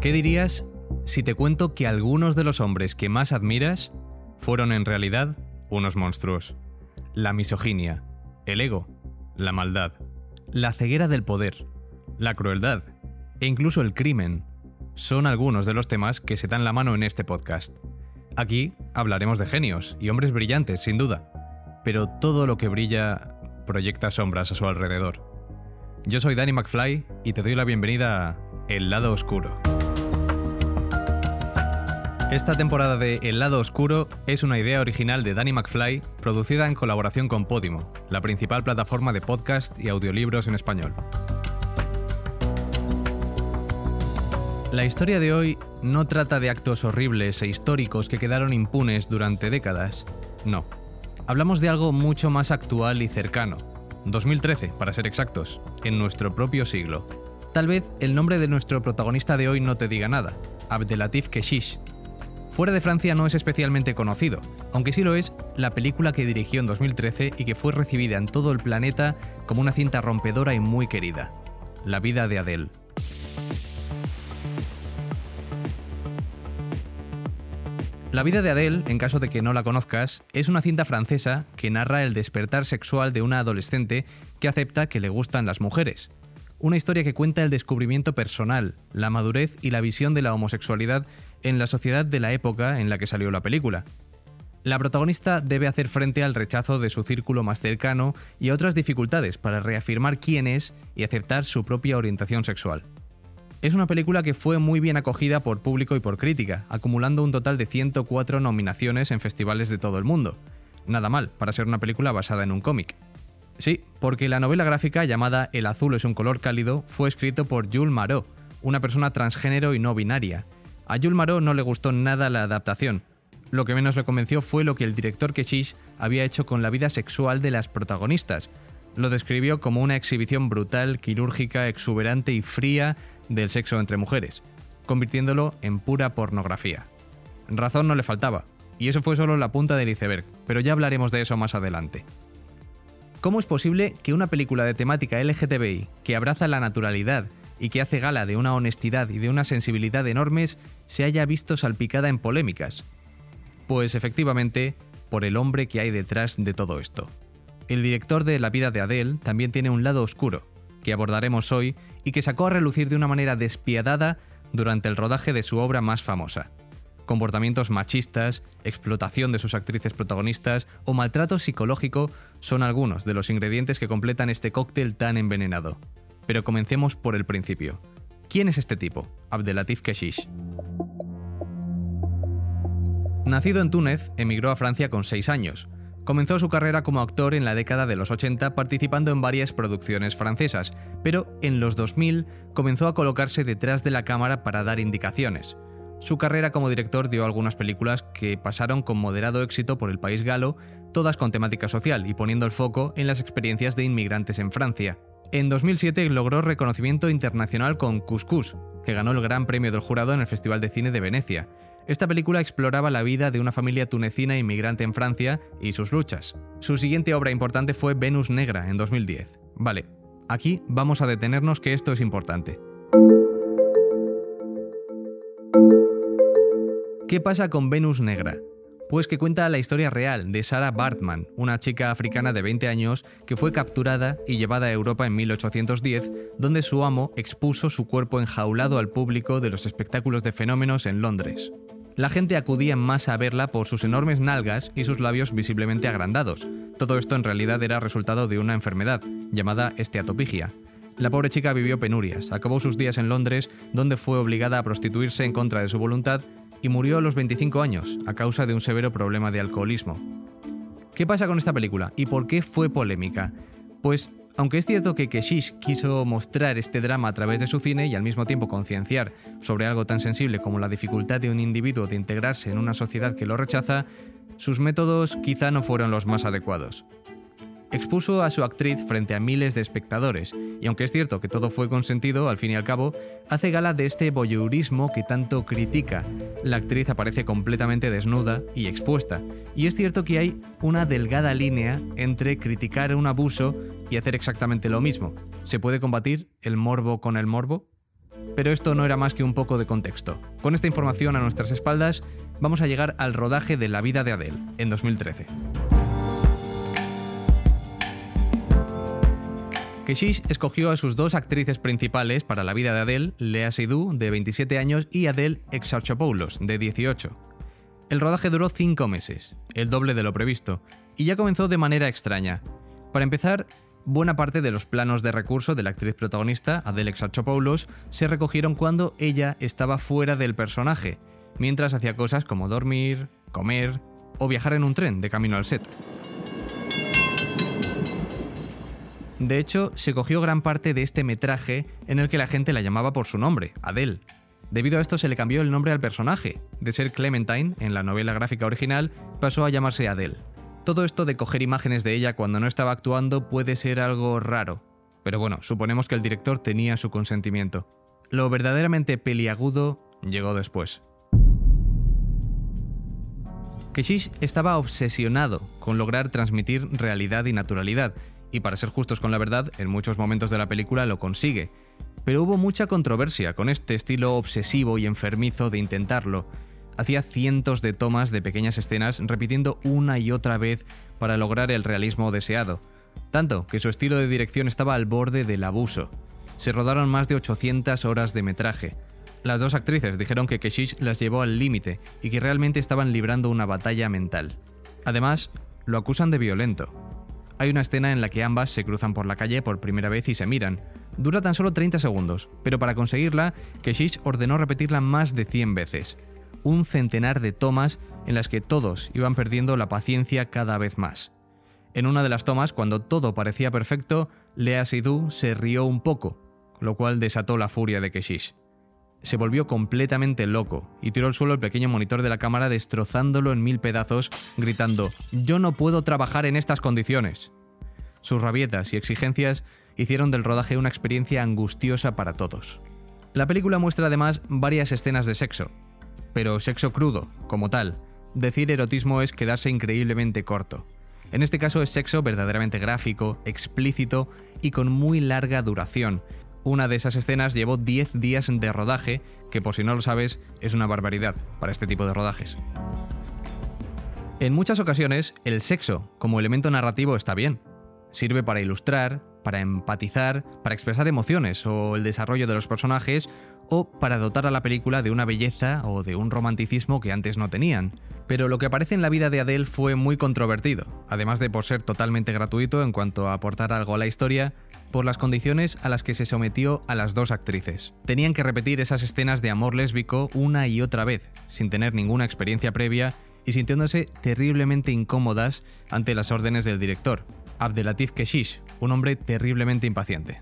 ¿Qué dirías si te cuento que algunos de los hombres que más admiras fueron en realidad unos monstruos? La misoginia, el ego, la maldad, la ceguera del poder, la crueldad e incluso el crimen son algunos de los temas que se dan la mano en este podcast. Aquí hablaremos de genios y hombres brillantes, sin duda, pero todo lo que brilla proyecta sombras a su alrededor. Yo soy Danny McFly y te doy la bienvenida a El lado oscuro. Esta temporada de El lado oscuro es una idea original de Danny McFly, producida en colaboración con Podimo, la principal plataforma de podcast y audiolibros en español. La historia de hoy no trata de actos horribles e históricos que quedaron impunes durante décadas. No. Hablamos de algo mucho más actual y cercano. 2013, para ser exactos, en nuestro propio siglo. Tal vez el nombre de nuestro protagonista de hoy no te diga nada, Abdelatif Keshish, Fuera de Francia no es especialmente conocido, aunque sí lo es la película que dirigió en 2013 y que fue recibida en todo el planeta como una cinta rompedora y muy querida, La vida de Adele. La vida de Adele, en caso de que no la conozcas, es una cinta francesa que narra el despertar sexual de una adolescente que acepta que le gustan las mujeres. Una historia que cuenta el descubrimiento personal, la madurez y la visión de la homosexualidad en la sociedad de la época en la que salió la película. La protagonista debe hacer frente al rechazo de su círculo más cercano y a otras dificultades para reafirmar quién es y aceptar su propia orientación sexual. Es una película que fue muy bien acogida por público y por crítica, acumulando un total de 104 nominaciones en festivales de todo el mundo. Nada mal para ser una película basada en un cómic. Sí, porque la novela gráfica llamada El azul es un color cálido fue escrito por Jules Marot, una persona transgénero y no binaria, a Jules Marot no le gustó nada la adaptación. Lo que menos le convenció fue lo que el director Keshish había hecho con la vida sexual de las protagonistas. Lo describió como una exhibición brutal, quirúrgica, exuberante y fría del sexo entre mujeres, convirtiéndolo en pura pornografía. Razón no le faltaba, y eso fue solo la punta del iceberg, pero ya hablaremos de eso más adelante. ¿Cómo es posible que una película de temática LGTBI, que abraza la naturalidad y que hace gala de una honestidad y de una sensibilidad enormes, se haya visto salpicada en polémicas. Pues efectivamente, por el hombre que hay detrás de todo esto. El director de La vida de Adele también tiene un lado oscuro, que abordaremos hoy y que sacó a relucir de una manera despiadada durante el rodaje de su obra más famosa. Comportamientos machistas, explotación de sus actrices protagonistas o maltrato psicológico son algunos de los ingredientes que completan este cóctel tan envenenado. Pero comencemos por el principio. ¿Quién es este tipo? Abdelatif Keshish. Nacido en Túnez, emigró a Francia con 6 años. Comenzó su carrera como actor en la década de los 80 participando en varias producciones francesas, pero en los 2000 comenzó a colocarse detrás de la cámara para dar indicaciones. Su carrera como director dio algunas películas que pasaron con moderado éxito por el país galo, todas con temática social y poniendo el foco en las experiencias de inmigrantes en Francia. En 2007 logró reconocimiento internacional con Cuscus, que ganó el Gran Premio del Jurado en el Festival de Cine de Venecia. Esta película exploraba la vida de una familia tunecina inmigrante en Francia y sus luchas. Su siguiente obra importante fue Venus Negra en 2010. Vale, aquí vamos a detenernos que esto es importante. ¿Qué pasa con Venus Negra? Pues que cuenta la historia real de Sarah Bartman, una chica africana de 20 años que fue capturada y llevada a Europa en 1810, donde su amo expuso su cuerpo enjaulado al público de los espectáculos de fenómenos en Londres. La gente acudía en masa a verla por sus enormes nalgas y sus labios visiblemente agrandados. Todo esto en realidad era resultado de una enfermedad, llamada esteatopigia. La pobre chica vivió penurias, acabó sus días en Londres, donde fue obligada a prostituirse en contra de su voluntad y murió a los 25 años a causa de un severo problema de alcoholismo. ¿Qué pasa con esta película y por qué fue polémica? Pues, aunque es cierto que Keshish quiso mostrar este drama a través de su cine y al mismo tiempo concienciar sobre algo tan sensible como la dificultad de un individuo de integrarse en una sociedad que lo rechaza, sus métodos quizá no fueron los más adecuados expuso a su actriz frente a miles de espectadores, y aunque es cierto que todo fue consentido, al fin y al cabo, hace gala de este voyeurismo que tanto critica. La actriz aparece completamente desnuda y expuesta, y es cierto que hay una delgada línea entre criticar un abuso y hacer exactamente lo mismo. ¿Se puede combatir el morbo con el morbo? Pero esto no era más que un poco de contexto. Con esta información a nuestras espaldas, vamos a llegar al rodaje de La vida de Adele, en 2013. Keshish escogió a sus dos actrices principales para la vida de Adele, Lea Seydoux, de 27 años, y Adele Exarchopoulos, de 18. El rodaje duró 5 meses, el doble de lo previsto, y ya comenzó de manera extraña. Para empezar, buena parte de los planos de recurso de la actriz protagonista, Adele Exarchopoulos, se recogieron cuando ella estaba fuera del personaje, mientras hacía cosas como dormir, comer o viajar en un tren de camino al set. De hecho, se cogió gran parte de este metraje en el que la gente la llamaba por su nombre, Adele. Debido a esto se le cambió el nombre al personaje. De ser Clementine en la novela gráfica original, pasó a llamarse Adele. Todo esto de coger imágenes de ella cuando no estaba actuando puede ser algo raro. Pero bueno, suponemos que el director tenía su consentimiento. Lo verdaderamente peliagudo llegó después. Keshish estaba obsesionado con lograr transmitir realidad y naturalidad, y para ser justos con la verdad, en muchos momentos de la película lo consigue. Pero hubo mucha controversia con este estilo obsesivo y enfermizo de intentarlo. Hacía cientos de tomas de pequeñas escenas repitiendo una y otra vez para lograr el realismo deseado. Tanto que su estilo de dirección estaba al borde del abuso. Se rodaron más de 800 horas de metraje. Las dos actrices dijeron que Keshish las llevó al límite y que realmente estaban librando una batalla mental. Además, lo acusan de violento. Hay una escena en la que ambas se cruzan por la calle por primera vez y se miran. Dura tan solo 30 segundos, pero para conseguirla, Keshish ordenó repetirla más de 100 veces. Un centenar de tomas en las que todos iban perdiendo la paciencia cada vez más. En una de las tomas, cuando todo parecía perfecto, Lea Seydoux se rió un poco, lo cual desató la furia de Keshish. Se volvió completamente loco y tiró al suelo el pequeño monitor de la cámara destrozándolo en mil pedazos, gritando, Yo no puedo trabajar en estas condiciones. Sus rabietas y exigencias hicieron del rodaje una experiencia angustiosa para todos. La película muestra además varias escenas de sexo, pero sexo crudo, como tal. Decir erotismo es quedarse increíblemente corto. En este caso es sexo verdaderamente gráfico, explícito y con muy larga duración, una de esas escenas llevó 10 días de rodaje, que por si no lo sabes es una barbaridad para este tipo de rodajes. En muchas ocasiones, el sexo como elemento narrativo está bien. Sirve para ilustrar, para empatizar, para expresar emociones o el desarrollo de los personajes, o para dotar a la película de una belleza o de un romanticismo que antes no tenían. Pero lo que aparece en la vida de Adele fue muy controvertido, además de por ser totalmente gratuito en cuanto a aportar algo a la historia, por las condiciones a las que se sometió a las dos actrices. Tenían que repetir esas escenas de amor lésbico una y otra vez, sin tener ninguna experiencia previa y sintiéndose terriblemente incómodas ante las órdenes del director, Abdelatif Keshish, un hombre terriblemente impaciente.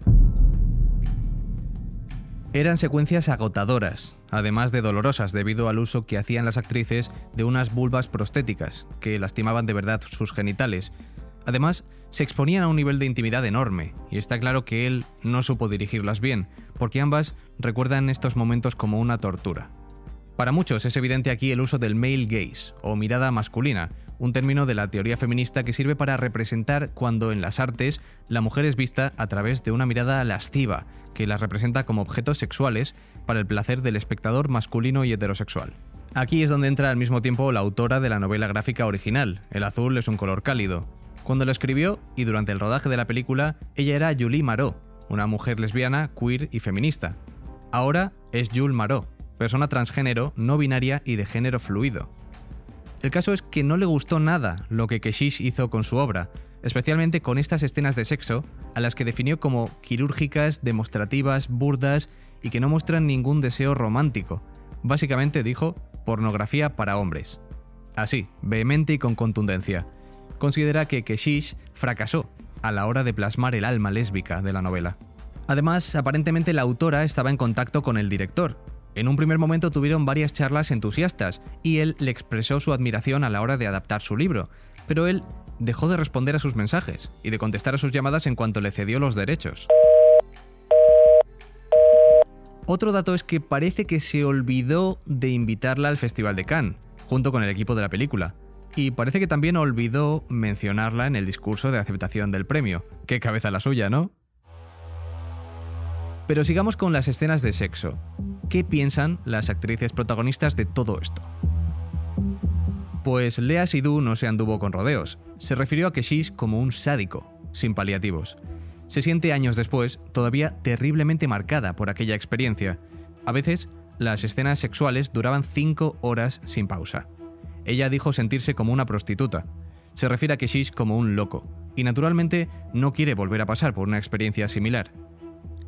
Eran secuencias agotadoras, además de dolorosas debido al uso que hacían las actrices de unas vulvas prostéticas, que lastimaban de verdad sus genitales. Además, se exponían a un nivel de intimidad enorme, y está claro que él no supo dirigirlas bien, porque ambas recuerdan estos momentos como una tortura. Para muchos es evidente aquí el uso del male gaze, o mirada masculina, un término de la teoría feminista que sirve para representar cuando en las artes la mujer es vista a través de una mirada lasciva, que las representa como objetos sexuales para el placer del espectador masculino y heterosexual. Aquí es donde entra al mismo tiempo la autora de la novela gráfica original, el azul es un color cálido, cuando lo escribió y durante el rodaje de la película, ella era Julie Marot, una mujer lesbiana, queer y feminista. Ahora es Jules Marot, persona transgénero, no binaria y de género fluido. El caso es que no le gustó nada lo que Keshish hizo con su obra, especialmente con estas escenas de sexo, a las que definió como quirúrgicas, demostrativas, burdas y que no muestran ningún deseo romántico. Básicamente dijo pornografía para hombres. Así, vehemente y con contundencia considera que Keshish fracasó a la hora de plasmar el alma lésbica de la novela. Además, aparentemente la autora estaba en contacto con el director. En un primer momento tuvieron varias charlas entusiastas y él le expresó su admiración a la hora de adaptar su libro, pero él dejó de responder a sus mensajes y de contestar a sus llamadas en cuanto le cedió los derechos. Otro dato es que parece que se olvidó de invitarla al Festival de Cannes, junto con el equipo de la película, y parece que también olvidó mencionarla en el discurso de aceptación del premio. Qué cabeza la suya, ¿no? Pero sigamos con las escenas de sexo. ¿Qué piensan las actrices protagonistas de todo esto? Pues Lea Sidhu no se anduvo con rodeos. Se refirió a Keshish como un sádico, sin paliativos. Se siente años después todavía terriblemente marcada por aquella experiencia. A veces, las escenas sexuales duraban cinco horas sin pausa. Ella dijo sentirse como una prostituta. Se refiere a Keshish como un loco, y naturalmente no quiere volver a pasar por una experiencia similar.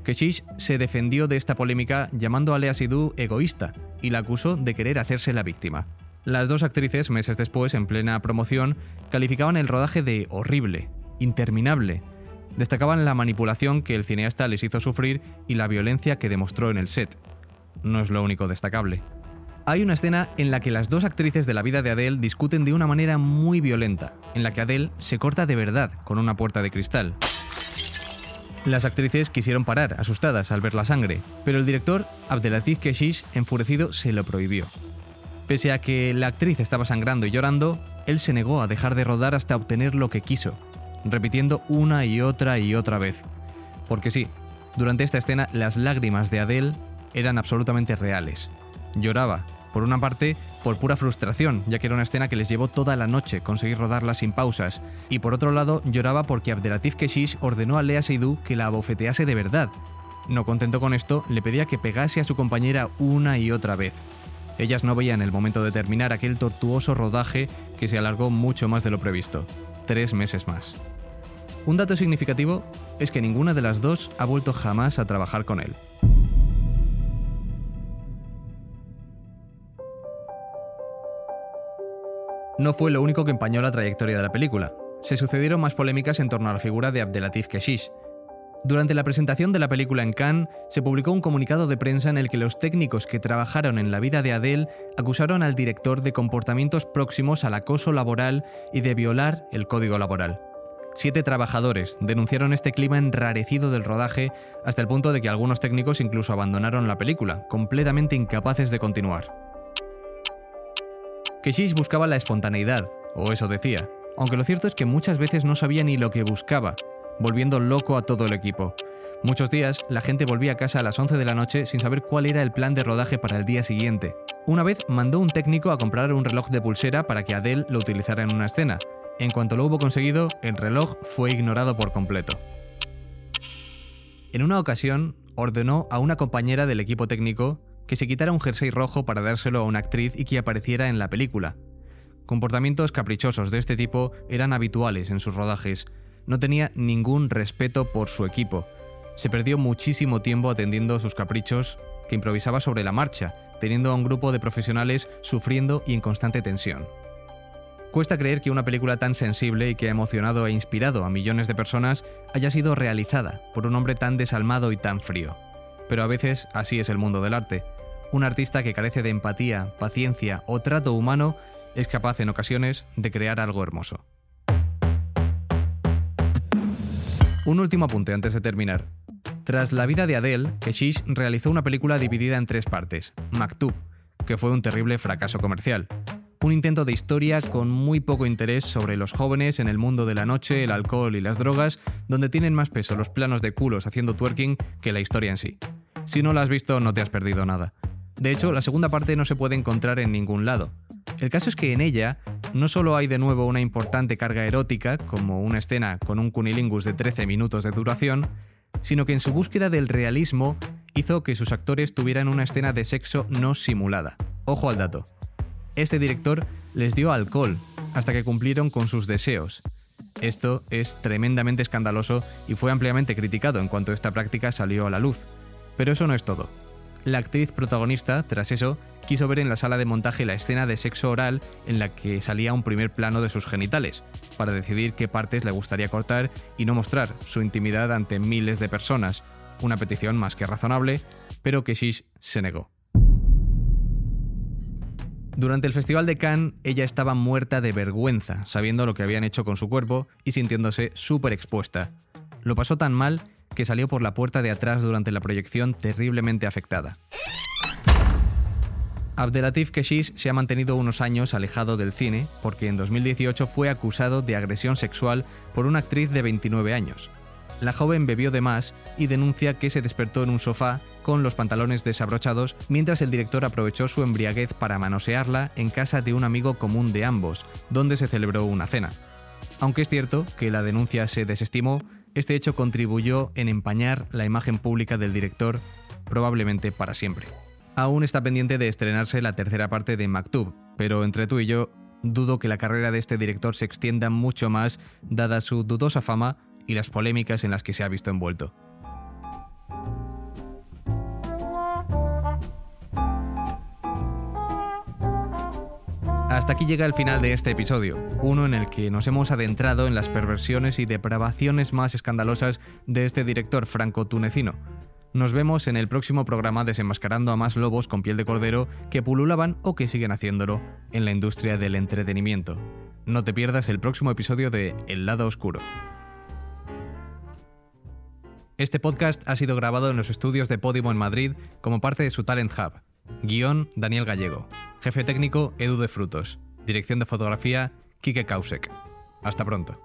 Keshish se defendió de esta polémica llamando a Lea Sidhu egoísta y la acusó de querer hacerse la víctima. Las dos actrices, meses después, en plena promoción, calificaban el rodaje de horrible, interminable. Destacaban la manipulación que el cineasta les hizo sufrir y la violencia que demostró en el set. No es lo único destacable. Hay una escena en la que las dos actrices de la vida de Adele discuten de una manera muy violenta, en la que Adele se corta de verdad con una puerta de cristal. Las actrices quisieron parar, asustadas al ver la sangre, pero el director, Abdelaziz Keshish, enfurecido, se lo prohibió. Pese a que la actriz estaba sangrando y llorando, él se negó a dejar de rodar hasta obtener lo que quiso, repitiendo una y otra y otra vez. Porque sí, durante esta escena las lágrimas de Adele eran absolutamente reales. Lloraba, por una parte, por pura frustración, ya que era una escena que les llevó toda la noche conseguir rodarla sin pausas, y por otro lado, lloraba porque Abdelatif Keshish ordenó a Lea Seydoux que la abofetease de verdad. No contento con esto, le pedía que pegase a su compañera una y otra vez. Ellas no veían el momento de terminar aquel tortuoso rodaje que se alargó mucho más de lo previsto, tres meses más. Un dato significativo es que ninguna de las dos ha vuelto jamás a trabajar con él. No fue lo único que empañó la trayectoria de la película. Se sucedieron más polémicas en torno a la figura de Abdelatif Keshish. Durante la presentación de la película en Cannes, se publicó un comunicado de prensa en el que los técnicos que trabajaron en la vida de Adele acusaron al director de comportamientos próximos al acoso laboral y de violar el código laboral. Siete trabajadores denunciaron este clima enrarecido del rodaje hasta el punto de que algunos técnicos incluso abandonaron la película, completamente incapaces de continuar. Keshish buscaba la espontaneidad, o eso decía, aunque lo cierto es que muchas veces no sabía ni lo que buscaba, volviendo loco a todo el equipo. Muchos días la gente volvía a casa a las 11 de la noche sin saber cuál era el plan de rodaje para el día siguiente. Una vez mandó un técnico a comprar un reloj de pulsera para que Adele lo utilizara en una escena. En cuanto lo hubo conseguido, el reloj fue ignorado por completo. En una ocasión, ordenó a una compañera del equipo técnico que se quitara un jersey rojo para dárselo a una actriz y que apareciera en la película. Comportamientos caprichosos de este tipo eran habituales en sus rodajes. No tenía ningún respeto por su equipo. Se perdió muchísimo tiempo atendiendo sus caprichos que improvisaba sobre la marcha, teniendo a un grupo de profesionales sufriendo y en constante tensión. Cuesta creer que una película tan sensible y que ha emocionado e inspirado a millones de personas haya sido realizada por un hombre tan desalmado y tan frío. Pero a veces así es el mundo del arte. Un artista que carece de empatía, paciencia o trato humano es capaz en ocasiones de crear algo hermoso. Un último apunte antes de terminar. Tras la vida de Adele, Keshish realizó una película dividida en tres partes, Maktub, que fue un terrible fracaso comercial. Un intento de historia con muy poco interés sobre los jóvenes en el mundo de la noche, el alcohol y las drogas, donde tienen más peso los planos de culos haciendo twerking que la historia en sí. Si no la has visto, no te has perdido nada. De hecho, la segunda parte no se puede encontrar en ningún lado. El caso es que en ella no solo hay de nuevo una importante carga erótica, como una escena con un cunilingus de 13 minutos de duración, sino que en su búsqueda del realismo hizo que sus actores tuvieran una escena de sexo no simulada. Ojo al dato. Este director les dio alcohol hasta que cumplieron con sus deseos. Esto es tremendamente escandaloso y fue ampliamente criticado en cuanto esta práctica salió a la luz. Pero eso no es todo. La actriz protagonista, tras eso, quiso ver en la sala de montaje la escena de sexo oral en la que salía un primer plano de sus genitales, para decidir qué partes le gustaría cortar y no mostrar su intimidad ante miles de personas, una petición más que razonable, pero que Shish se negó. Durante el Festival de Cannes, ella estaba muerta de vergüenza, sabiendo lo que habían hecho con su cuerpo y sintiéndose súper expuesta. Lo pasó tan mal que salió por la puerta de atrás durante la proyección terriblemente afectada. Abdelatif Keshish se ha mantenido unos años alejado del cine porque en 2018 fue acusado de agresión sexual por una actriz de 29 años. la joven bebió de más y denuncia que se despertó en un sofá con los pantalones desabrochados mientras el director aprovechó su embriaguez para manosearla en casa de un amigo común de ambos, donde se celebró una cena. Aunque es cierto que la denuncia se desestimó, este hecho contribuyó en empañar la imagen pública del director, probablemente para siempre. Aún está pendiente de estrenarse la tercera parte de Maktub, pero entre tú y yo, dudo que la carrera de este director se extienda mucho más dada su dudosa fama y las polémicas en las que se ha visto envuelto. Hasta aquí llega el final de este episodio, uno en el que nos hemos adentrado en las perversiones y depravaciones más escandalosas de este director franco-tunecino. Nos vemos en el próximo programa desenmascarando a más lobos con piel de cordero que pululaban o que siguen haciéndolo en la industria del entretenimiento. No te pierdas el próximo episodio de El lado oscuro. Este podcast ha sido grabado en los estudios de Podimo en Madrid como parte de su Talent Hub. Guión Daniel Gallego. Jefe técnico Edu de Frutos. Dirección de fotografía Kike Kausek. Hasta pronto.